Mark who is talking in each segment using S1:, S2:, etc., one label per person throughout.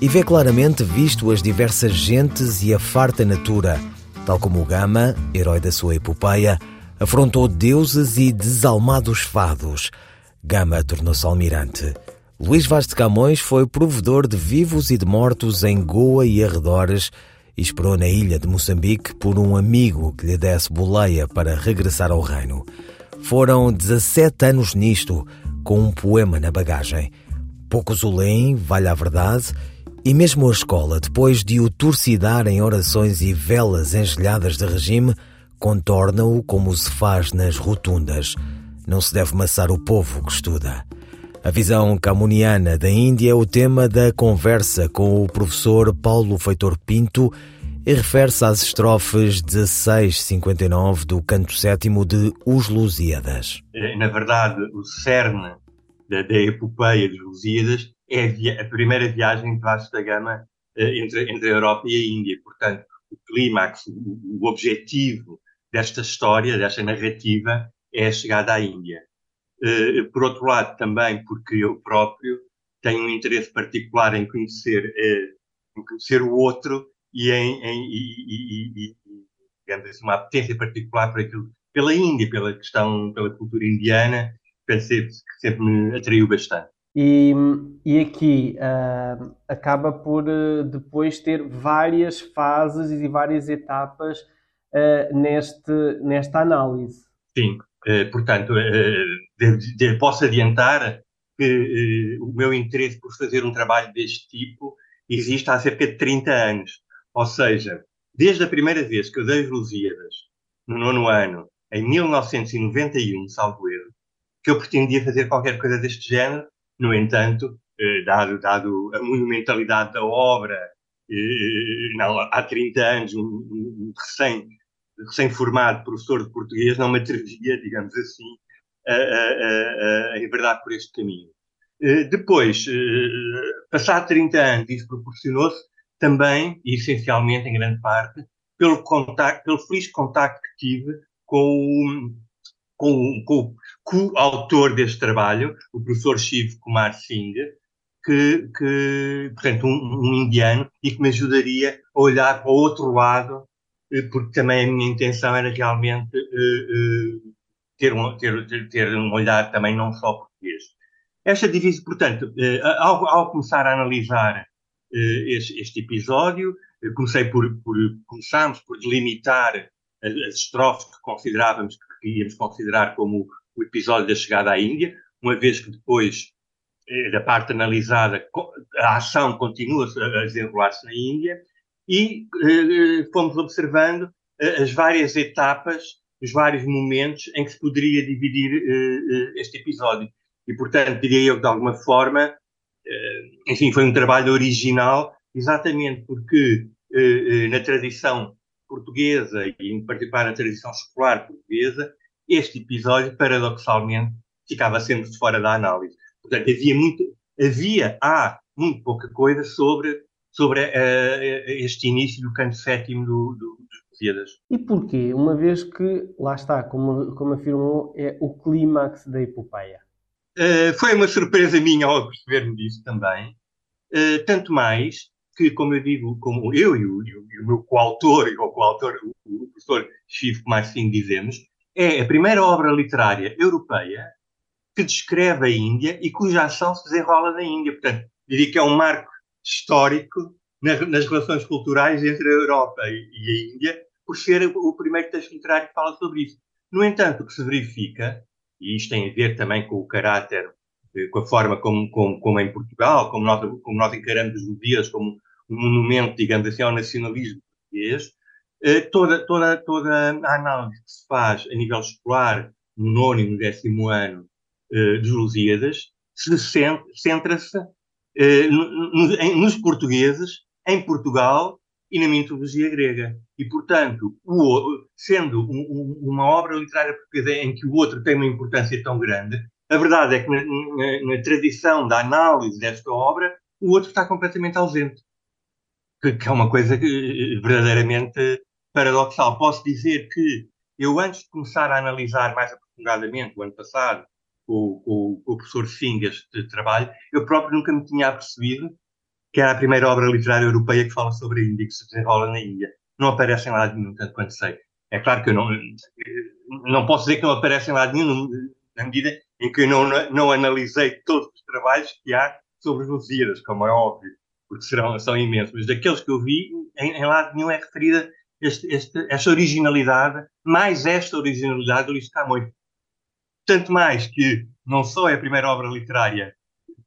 S1: e vê claramente visto as diversas gentes e a farta natura, tal como o Gama, herói da sua epopeia, afrontou deuses e desalmados fados. Gama tornou-se almirante. Luís Vaz de Camões foi provedor de vivos e de mortos em Goa e arredores e esperou na ilha de Moçambique por um amigo que lhe desse boleia para regressar ao reino. Foram 17 anos nisto, com um poema na bagagem. Poucos o leem, vale a verdade, e mesmo a escola, depois de o torcidar em orações e velas engelhadas de regime, contorna-o como se faz nas rotundas. Não se deve maçar o povo que estuda. A visão camuniana da Índia é o tema da conversa com o professor Paulo Feitor Pinto e refere-se às estrofes 1659 do canto sétimo de Os Lusíadas.
S2: Na verdade, o cerne da, da epopeia dos Lusíadas é a, a, primeira viagem de Vasco da Gama eh, entre, entre a Europa e a Índia. Portanto, o clímax, o, o objetivo desta história, desta narrativa, é a chegada à Índia. Uh, por outro lado, também porque eu próprio tenho um interesse particular em conhecer, em conhecer o outro e em, em e, e, e, digamos assim, uma apetência particular por aquilo, pela Índia, pela questão, pela cultura indiana, pensei que sempre me atraiu bastante.
S3: E, e aqui uh, acaba por uh, depois ter várias fases e várias etapas uh, neste, nesta análise.
S2: Sim, portanto, posso adiantar que o meu interesse por fazer um trabalho deste tipo existe há cerca de 30 anos. Ou seja, desde a primeira vez que eu dei as Lusíadas, no nono ano, em 1991, salvo erro, que eu pretendia fazer qualquer coisa deste género, no entanto, eh, dado, dado a monumentalidade da obra, eh, há 30 anos, um, recém, recém-formado professor de português não me atrevia, digamos assim, a, a, a, a enverdar por este caminho. Eh, depois, passado 30 anos, isso proporcionou-se também, e essencialmente, em grande parte, pelo, contacto, pelo feliz contacto que tive com, com, com o autor deste trabalho, o professor Shiv Kumar Singh, que, que portanto, um, um, indiano, e que me ajudaria a olhar para o outro lado, eh, porque também a minha intenção era realmente uh, uh, ter, um, ter, ter, um olhar também não só português. Esta divisão, portanto, uh, ao, ao, começar a analisar este, este, episódio, comecei por, por, começámos por delimitar as, as estrofes que considerávamos que íamos considerar como o episódio da chegada à Índia, uma vez que depois eh, da parte analisada a ação continua a desenrolar-se na Índia e eh, fomos observando eh, as várias etapas, os vários momentos em que se poderia dividir eh, este episódio. E, portanto, diria eu que, de alguma forma, enfim, foi um trabalho original, exatamente porque na tradição portuguesa, e em particular na tradição escolar portuguesa, este episódio, paradoxalmente, ficava sempre fora da análise. Portanto, havia muito, havia, há muito pouca coisa sobre, sobre uh, este início do canto sétimo do, do, dos Lusíadas.
S3: E porquê? Uma vez que, lá está, como, como afirmou, é o clímax da epopeia.
S2: Uh, foi uma surpresa minha ao perceber-me disso também. Uh, tanto mais que, como eu digo, como eu e o, e o meu coautor, e o coautor, o, o professor Chico Marcinho dizemos, é a primeira obra literária europeia que descreve a Índia e cuja ação se desenrola na Índia. Portanto, diria que é um marco histórico nas relações culturais entre a Europa e a Índia, por ser o primeiro texto literário que fala sobre isso. No entanto, o que se verifica, e isto tem a ver também com o caráter, eh, com a forma como, como, como em Portugal, como nós, como nós encaramos os dias como um monumento, digamos assim, ao nacionalismo português, toda, toda, toda a análise que se faz a nível escolar, no nono e no décimo ano uh, dos Lusíadas, se centra-se eh, nos portugueses, em Portugal e na mitologia grega. E, portanto, o, sendo um, um, uma obra literária portuguesa em que o outro tem uma importância tão grande, a verdade é que na, na, na tradição da análise desta obra, o outro está completamente ausente. Que, que é uma coisa que, verdadeiramente paradoxal. Posso dizer que eu, antes de começar a analisar mais aprofundadamente, o ano passado, o professor Singh este trabalho, eu próprio nunca me tinha apercebido que era a primeira obra literária europeia que fala sobre a Índia, que se desenrola na Índia. Não aparece em lado nenhum, tanto quanto sei. É claro que eu não, não posso dizer que não aparece em lado nenhum, na medida em que eu não, não analisei todos os trabalhos que há sobre os Lusíadas, como é óbvio, porque serão, são imensos. Mas daqueles que eu vi, em, em lado nenhum é referida este, este, esta originalidade, mais esta originalidade do Luís Camões. Tanto mais que não só é a primeira obra literária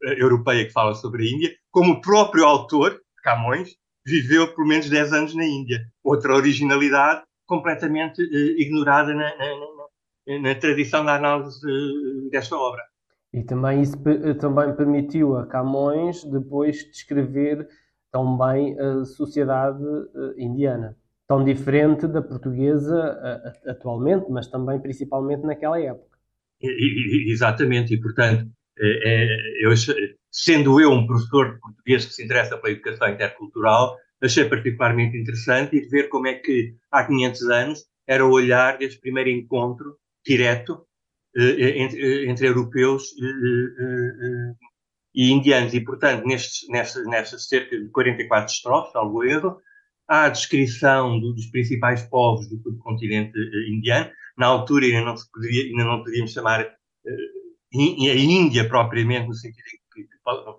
S2: eh, europeia que fala sobre a Índia, como o próprio autor, Camões, viveu por menos 10 anos na Índia. Outra originalidade completamente uh, ignorada na, na, na, na, tradição da análise uh, desta obra.
S3: E também isso também permitiu a Camões depois descrever tão bem a sociedade indiana. Tão diferente da portuguesa atualmente, mas também principalmente naquela época.
S2: Exatamente, e portanto, é, eu, sendo eu um professor de português que se interessa pela educação intercultural, achei particularmente interessante e ver como é que há 500 anos era o olhar deste primeiro encontro direto eh, entre, entre, europeus eh, e indianos. E, portanto, nestes, nestas, nestas cerca de 44 estrofes, algo erro, a descrição do, dos principais povos do subcontinente indiano. Na altura ainda não, se poderia, ainda não podíamos chamar a Índia propriamente, no sentido em que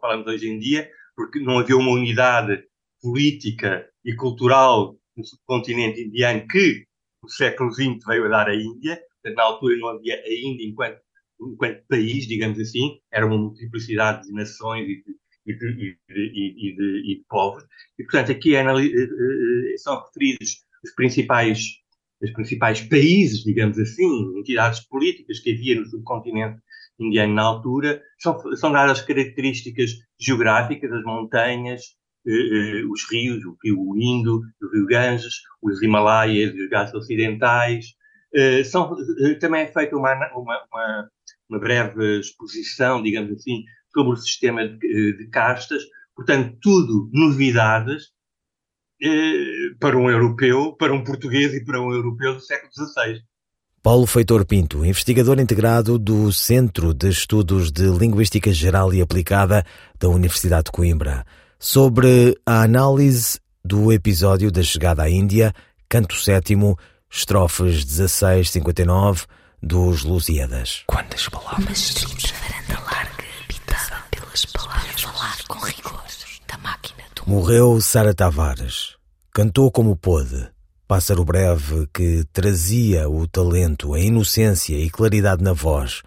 S2: falamos hoje em dia, porque não havia uma unidade política e cultural no subcontinente indiano que no século XX veio a dar a Índia. Na altura não havia a Índia enquanto, enquanto país, digamos assim, era uma multiplicidade de nações e de, e de, e de, e de, e de povos. E, portanto, aqui é, são referidos os principais, os principais países, digamos assim, entidades políticas que havia no subcontinente indiano na altura, são, são dadas características geográficas, as montanhas, eh, eh, os rios, o rio Indo, o rio Ganges, os Himalaias, os Ghats ocidentais. Eh, são, eh, também é feita uma, uma, uma, uma, breve exposição, digamos assim, sobre o sistema de, eh, de castas, portanto, tudo novidades eh, para um europeu, para um português e para um europeu do século XVI.
S1: Paulo Feitor Pinto, investigador integrado do Centro de Estudos de Linguística Geral e Aplicada da Universidade de Coimbra, sobre a análise do episódio da chegada à Índia, canto sétimo, estrofes 16-59 dos Lusíadas.
S4: Quantas palavras? Uma estrita varanda larga, pelas palavras, falar com rigor da máquina do...
S1: Morreu Sara Tavares. Cantou como pôde pássaro breve que trazia o talento, a inocência e claridade na voz.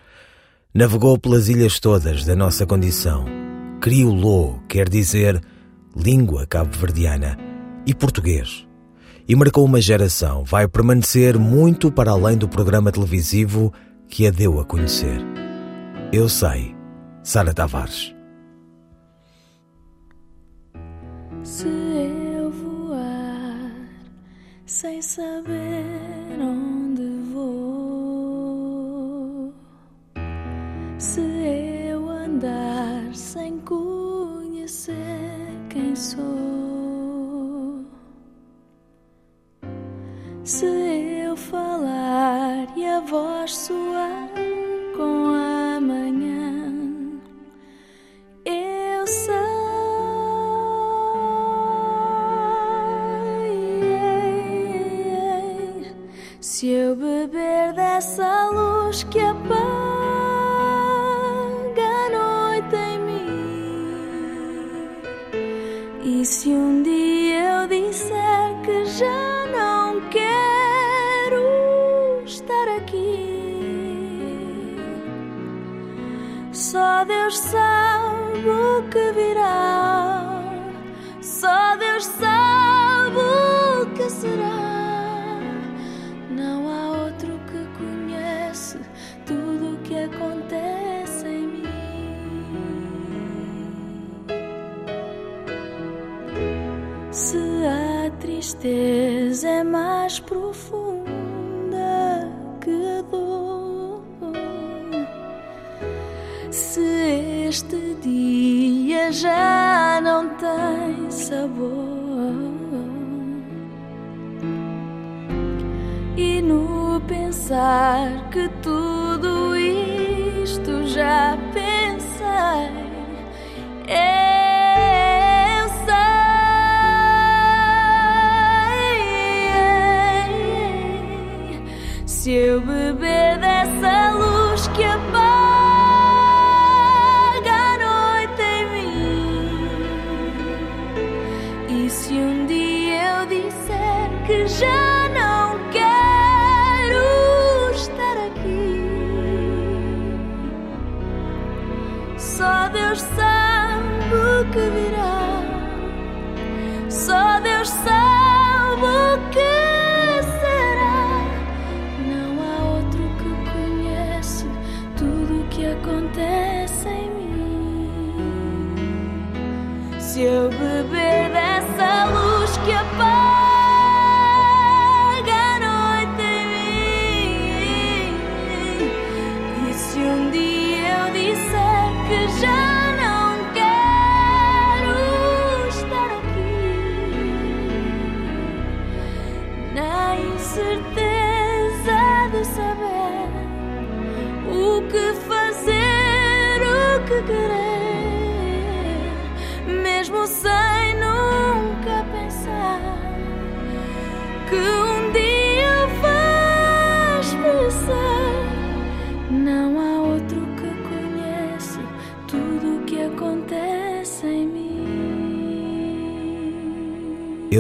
S1: Navegou pelas ilhas todas da nossa condição. Criolô quer dizer língua cabo-verdiana e português. E marcou uma geração, vai permanecer muito para além do programa televisivo que a deu a conhecer. Eu sei, Sara Tavares.
S5: Sem saber onde vou. Se eu andar sem conhecer quem sou, se eu falar e a voz soar Deus sabe o que virá, só Deus sabe o que será. Não há outro que conhece tudo o que acontece em mim. Se há tristeza. Este dia já não tem sabor. E no pensar que tudo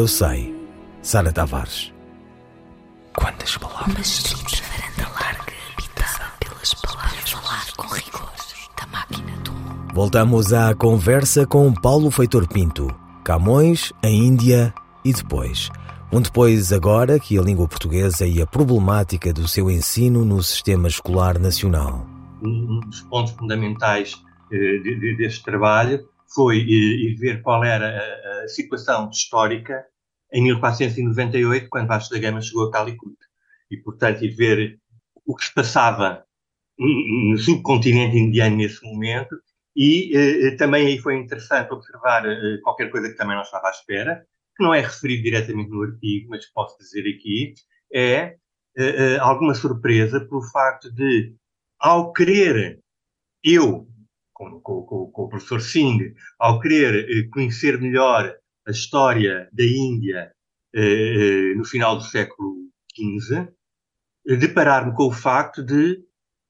S1: Eu sei. Sara Tavares.
S6: Quantas palavras?
S4: Uma estreita varanda larga habitada pelas palavras. Falar com rigor da máquina do mundo.
S1: Voltamos à conversa com Paulo Feitor Pinto, Camões, a Índia e depois. Um depois agora que a língua portuguesa e a problemática do seu ensino no sistema escolar nacional.
S2: um dos pontos fundamentais eh, de- de- deste trabalho foi eh, ir ver qual era a situação histórica em 1498, quando Vasco da Gama chegou a Calicut. E, portanto, ir ver o que se passava no subcontinente indiano nesse momento. E eh, também aí foi interessante observar eh, qualquer coisa que também não estava à espera, que não é referido diretamente no artigo, mas posso dizer aqui, é eh, eh, alguma surpresa pelo facto de ao querer, eu, com, com- com- com o professor Singh, ao querer eh, conhecer melhor a história da Índia eh, eh, no final do século XV, deparar-me com o facto de,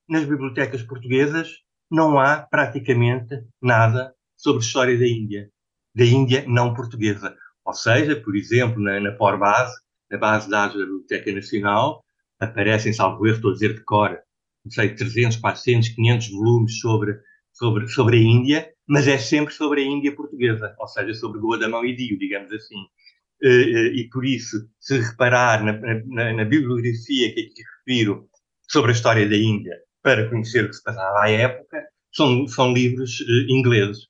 S2: nas bibliotecas portuguesas, não há praticamente nada sobre a história da Índia, da Índia não portuguesa. Ou seja, por exemplo, na, na POR base, na base de dados da Biblioteca Nacional, aparecem, salvo erro, estou a dizer de cor, não sei, 300, 400, 500 volumes sobre, sobre, sobre a Índia, mas é sempre sobre a Índia portuguesa, ou seja, sobre Goadamão e Dio, digamos assim. Eh, eh, E por isso, se reparar na, na, na bibliografia que aqui refiro sobre a história da Índia, para conhecer o que se passava à época, são, são livros eh, ingleses.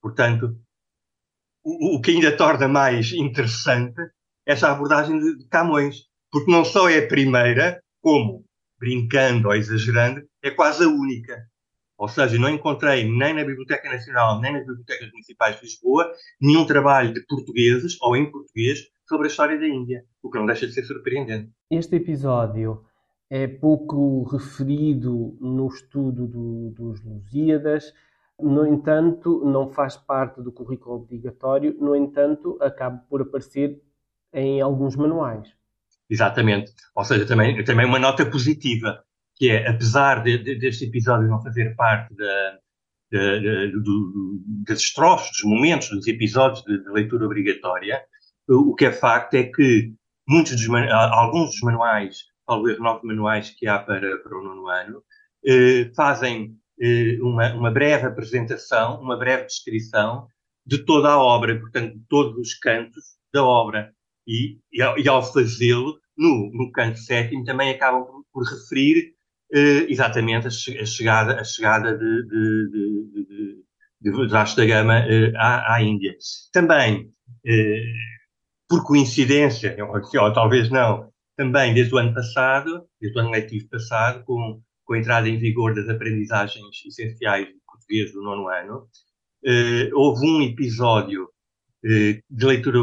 S2: Portanto, o, o que ainda torna mais interessante essa abordagem de Camões, porque não só é a primeira, como, brincando ou exagerando, é quase a única. Ou seja, não encontrei nem na Biblioteca Nacional, nem nas bibliotecas municipais de Lisboa, nenhum trabalho de portugueses ou em português sobre a história da Índia, o que não deixa de ser surpreendente.
S3: Este episódio é pouco referido no estudo do- dos Lusíadas, no entanto, não faz parte do currículo obrigatório, no entanto, acaba por aparecer em alguns manuais.
S2: Exatamente. Ou seja, também, também uma nota positiva, que é, apesar de, de, deste episódio não fazer parte da, do, das estrofes, dos momentos, dos episódios de, de leitura obrigatória, o, que é facto é que muitos dos, alguns dos manuais, talvez nove manuais que há para, para o nono ano, eh, fazem eh, uma, uma breve apresentação, uma breve descrição de toda a obra, portanto, de todos os cantos da obra. E, e, ao, ao fazê-lo, no, no canto sétimo, também acabam por, por referir exatamente a, che- a chegada, a chegada de, de, de, de, da Gama eh, à, à Índia. Também, eh, por coincidência, ou, talvez não, também desde o ano passado, desde o ano letivo passado, com, com a entrada em vigor das aprendizagens essenciais de português do nono ano, eh, houve um episódio eh, de leitura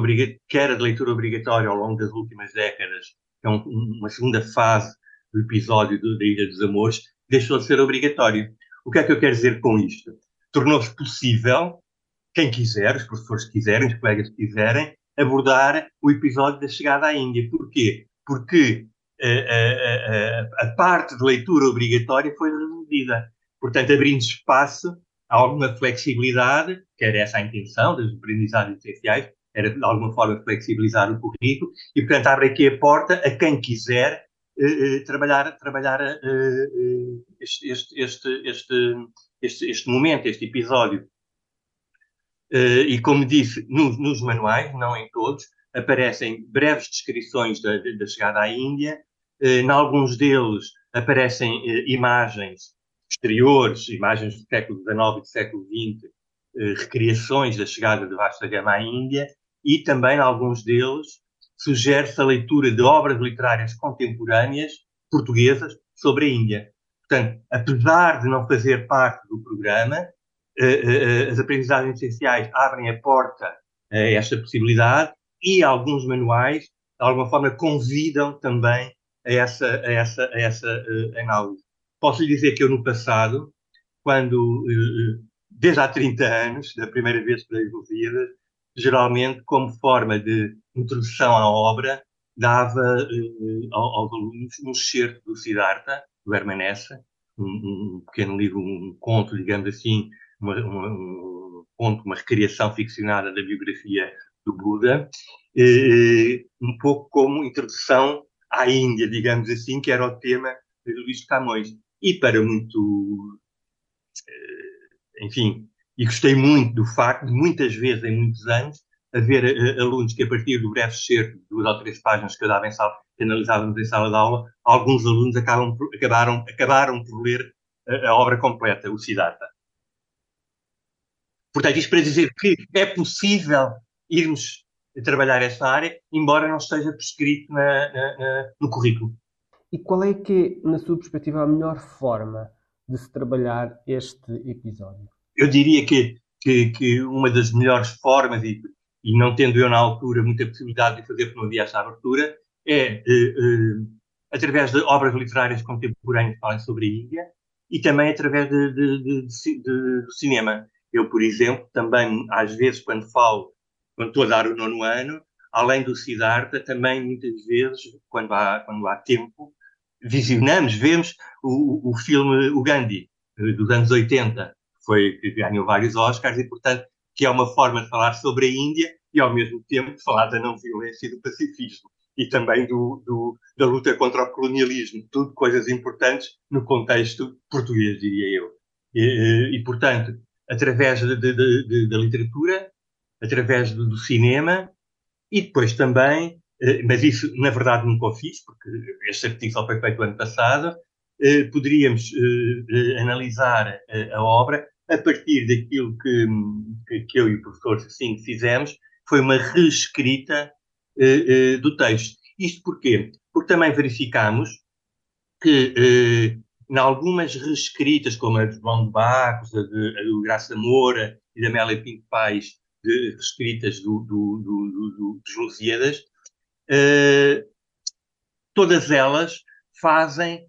S2: que era de leitura obrigatória ao longo das últimas décadas, que é um, uma segunda fase do episódio da Ilha dos Amores, deixou de ser obrigatório. O que é que eu quero dizer com isto? Tornou-se possível, quem quiser, os professores que quiserem, os colegas que quiserem, abordar o episódio da chegada à Índia. Porquê? Porque a, a, a, a parte de leitura obrigatória foi reduzida. Portanto, abrindo espaço a alguma flexibilidade, que era essa a intenção das aprendizagens essenciais, era de alguma forma flexibilizar o currículo, e portanto abre aqui a porta a quem quiser trabalhar, trabalhar uh, este, este, este, este, este momento, este episódio. e como disse, nos, nos, manuais, não em todos, aparecem breves descrições da, da chegada à Índia, em alguns deles aparecem imagens exteriores, imagens do século XIX e do século XX, recriações da chegada de Vasta Gama à Índia, e também, alguns deles, sugere-se a leitura de obras literárias contemporâneas portuguesas sobre a Índia. Portanto, apesar de não fazer parte do programa, eh, eh, as aprendizagens essenciais abrem a porta a esta possibilidade e alguns manuais, de alguma forma, convidam também a essa, a essa, a essa análise. Posso lhe dizer que eu, no passado, quando, desde há 30 anos, da primeira vez que leio Lusíadas, geralmente, como forma de introdução à obra, dava uh, aos alunos um excerto do Siddhartha, do Hermanessa, um, um, pequeno livro, um conto, digamos assim, uma, uma, um conto, uma recriação ficcionada da biografia do Buda, uh, um pouco como introdução à Índia, digamos assim, que era o tema de Luís Camões. E para muito, uh, enfim, e gostei muito do facto de, muitas vezes, em muitos anos, haver uh, alunos que, a partir do breve excerto, duas ou três páginas que eu dava em sala, que analisávamos em sala de aula, alguns alunos acabam acabaram, acabaram por ler a, a obra completa, o Siddhartha. Portanto, isto para dizer que é possível irmos trabalhar esta área, embora não esteja prescrito na, na, na, no currículo.
S3: E qual é que, na sua perspectiva, a melhor forma de se trabalhar este episódio?
S2: eu diria que, que, que, uma das melhores formas, e, e, não tendo eu na altura muita possibilidade de fazer, porque não havia essa abertura, é uh, uh, através de obras literárias contemporâneas que falem sobre a Índia e também através de, de, de, do cinema. Eu, por exemplo, também, às vezes, quando falo, quando estou a dar o nono ano, além do Siddhartha, também muitas vezes, quando há, quando há tempo, visionamos, vemos o, o filme O Gandhi, dos anos 80, foi, que ganhou vários Oscars e, portanto, que é uma forma de falar sobre a Índia e, ao mesmo tempo, de falar da não violência e do pacifismo e também do, do, da luta contra o colonialismo. Tudo coisas importantes no contexto português, diria eu. E, e portanto, através de, de, de, da literatura, através do, do, cinema e depois também, eh, mas isso na verdade nunca o fiz, porque este artigo só foi feito ano passado, eh, poderíamos eh, analisar a obra a partir daquilo que, que, que eu e o professor assim fizemos, foi uma reescrita uh, uh, do texto. Isto porquê? Porque também verificamos que, uh, em algumas reescritas, como a de João de Barros, a, de, a do Graça Moura e da Amélia Pinto Pais, de reescritas do, do, do, do, dos Lusíadas, todas elas fazem eh,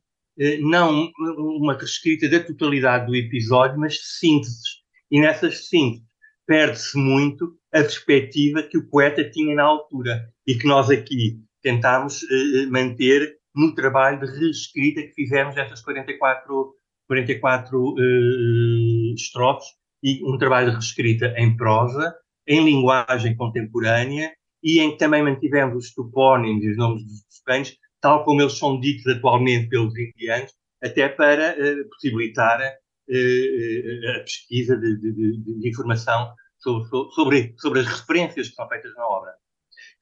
S2: não uma reescrita da totalidade do episódio, mas sínteses. E nessas sínteses perde-se muito a perspectiva que o poeta tinha na altura e que nós aqui tentámos uh, manter no trabalho de reescrita que fizemos destas 44, 44 uh, estrofes e um trabalho de reescrita em prosa, em linguagem contemporânea e em que também mantivemos os topónimos e os nomes dos cães tal como eles são ditos atualmente pelos indianos, até para uh, possibilitar uh, a pesquisa de, de, de, informação sobre, sobre, sobre, as referências que são feitas na obra.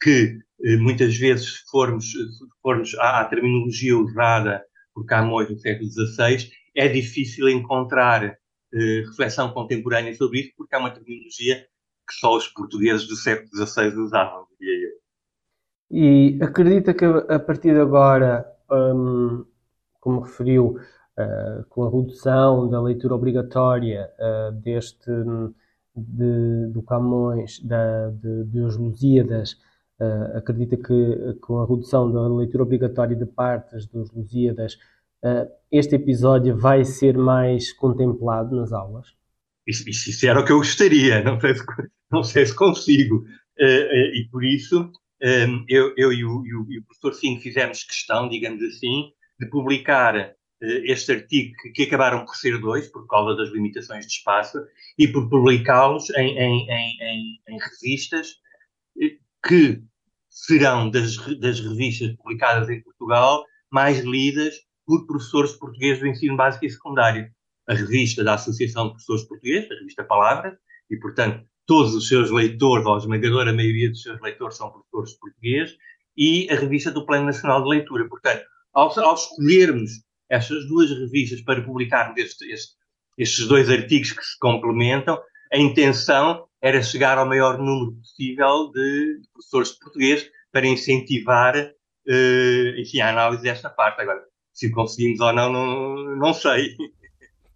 S2: Que uh, muitas vezes, se formos, formos à, à, terminologia usada por Camões no século XVI, é difícil encontrar reflexão contemporânea sobre isso, porque é uma terminologia que só os portugueses do século XVI usavam, diria eu.
S3: E acredita que a partir de agora, um, como referiu, uh, com a redução da leitura obrigatória uh, deste de, do Camões, da, de, de Os Lusíadas, uh, acredita que com a redução da leitura obrigatória de partes dos Lusíadas, este episódio vai ser mais contemplado nas aulas?
S2: Isso, isso era o que eu gostaria, não sei se, não sei se consigo. e por isso eu, eu e, o, e, o, professor Sim fizemos questão, digamos assim, de publicar uh, este artigo que, acabaram por ser dois, por causa das limitações de espaço, e por publicá-los em, em, em, em, revistas eh, que serão das, das revistas publicadas em Portugal mais lidas por professores portugueses do ensino básico e secundário. A revista da Associação de Professores Portugueses, a revista Palavra, e, portanto, todos os seus leitores, ou a esmagadora maioria dos seus leitores, são professores de português, e a revista do Plano Nacional de Leitura. Portanto, ao, ao escolhermos estas duas revistas para publicarmos este, este, estes dois artigos que se complementam, a intenção era chegar ao maior número possível de, professores de português para incentivar uh, enfim, a análise desta parte. Agora, se conseguimos ou não, não, não sei.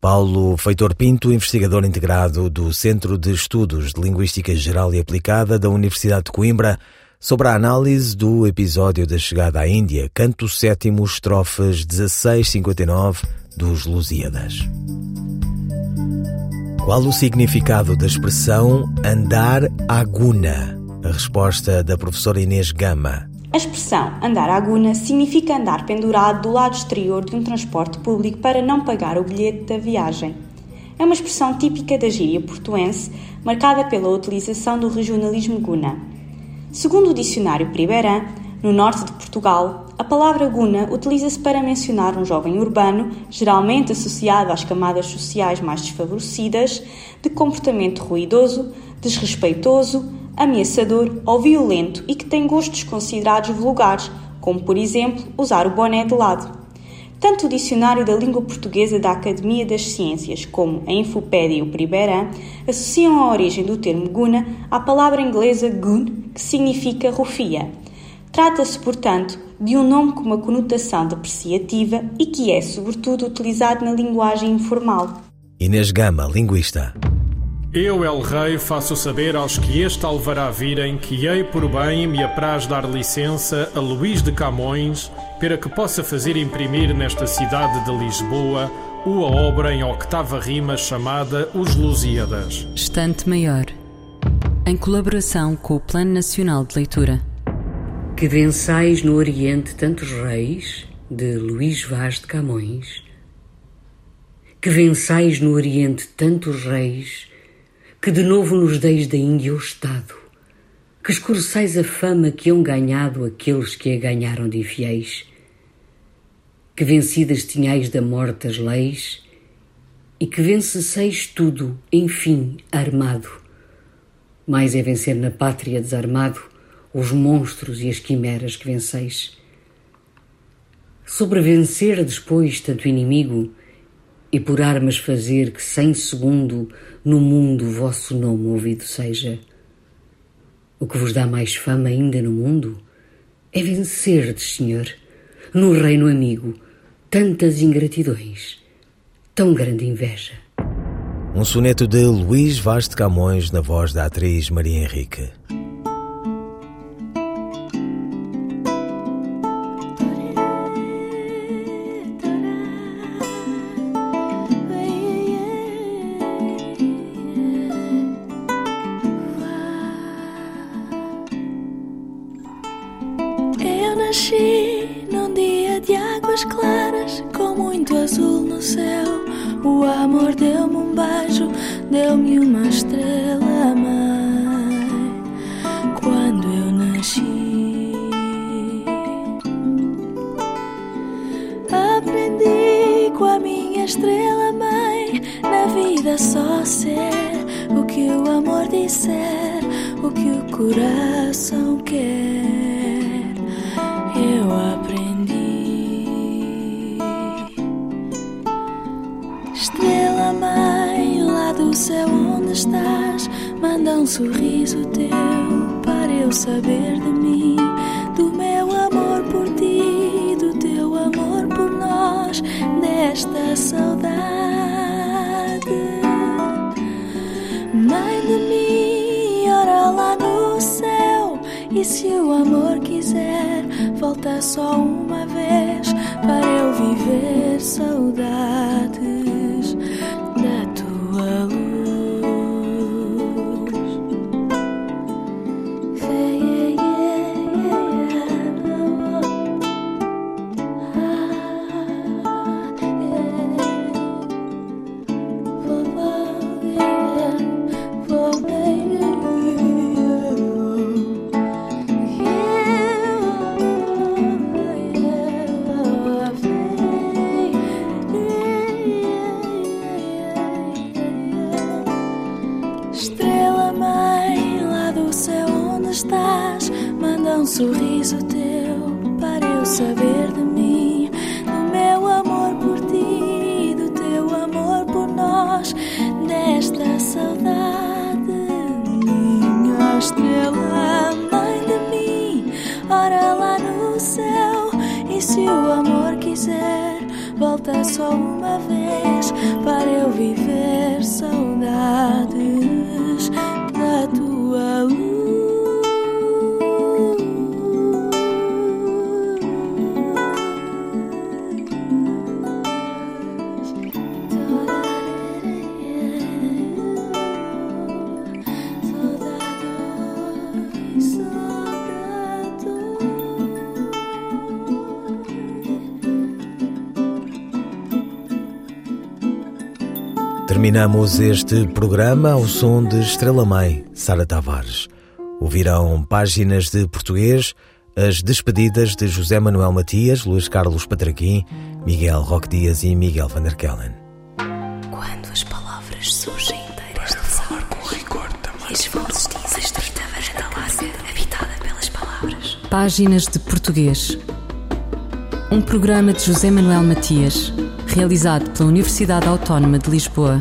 S1: Paulo Feitor Pinto, investigador integrado do Centro de Estudos de Linguística Geral e Aplicada da Universidade de Coimbra, sobre a análise do episódio da chegada à Índia, canto sétimo, estrofes 1659 dos Lusíadas. Qual o significado da expressão andar aguna? A resposta da professora Inês Gama.
S7: A expressão andar à aguna significa andar pendurado do lado exterior de um transporte público para não pagar o bilhete da viagem. É uma expressão típica da gíria portuense, marcada pela utilização do regionalismo guna. Segundo o dicionário Priberan, no norte de Portugal, a palavra guna utiliza-se para mencionar um jovem urbano, geralmente associado às camadas sociais mais desfavorecidas, de comportamento ruidoso, desrespeitoso, ameaçador ou violento e que tem gostos considerados vulgares, como por exemplo usar o boné de lado. Tanto o Dicionário da Língua Portuguesa da Academia das Ciências como a Infopédia e o Priberan associam a origem do termo guna à palavra inglesa goon, que significa rufia. Trata-se, portanto, de um nome com uma conotação depreciativa e que é, sobretudo, utilizado na linguagem informal.
S1: Inês Gama, linguista.
S8: Eu, El Rei, faço saber aos que este alvará virem que hei por bem me apraz dar licença a Luís de Camões para que possa fazer imprimir nesta cidade de Lisboa uma obra em octava rima chamada Os Lusíadas.
S9: Estante Maior, em colaboração com o Plano Nacional de Leitura.
S10: Que vençais no Oriente tantos reis, de Luís Vaz de Camões. Que vençais no Oriente tantos reis, que de novo nos deis da Índia o Estado, que escureçais a fama que hão ganhado aqueles que a ganharam de fiéis, que vencidas tinhais da morte as leis, e que vencesseis tudo, enfim, armado. Mais é vencer na pátria desarmado os monstros e as quimeras que venceis. Sobrevencer depois tanto inimigo, e por armas fazer que sem segundo no mundo vosso nome ouvido seja. O que vos dá mais fama ainda no mundo é vencerdes, Senhor, no reino amigo, tantas ingratidões, tão grande inveja.
S1: Um soneto de Luís Vaz de Camões na voz da atriz Maria Henrique.
S5: deu-me uma estrela, mãe, quando eu nasci. Aprendi com a minha estrela, mãe, na vida só ser o que o amor disser, o que o coração quer. Eu aprendi. Manda um sorriso teu para eu saber de mim, do meu amor por ti, do teu amor por nós, desta saudade. Mãe de mim, ora lá no céu, e se o amor quiser, volta só uma vez para eu viver saudades saber de mim, do meu amor por ti, do teu amor por nós, desta saudade. Minha estrela, mãe de mim, ora lá no céu, e se o amor quiser, volta só uma vez para eu viver
S1: Terminamos este programa ao som de Estrela Mãe, Sara Tavares. Ouvirão páginas de português, as despedidas de José Manuel Matias, Luís Carlos Patraquim, Miguel Roque Dias e Miguel Van der Kellen.
S4: Quando as palavras surgem inteiras de falar com rigor também. As vozes dizem estreita varanda larga, habitada pelas palavras.
S9: Páginas de Português. Um programa de José Manuel Matias, realizado pela Universidade Autónoma de Lisboa.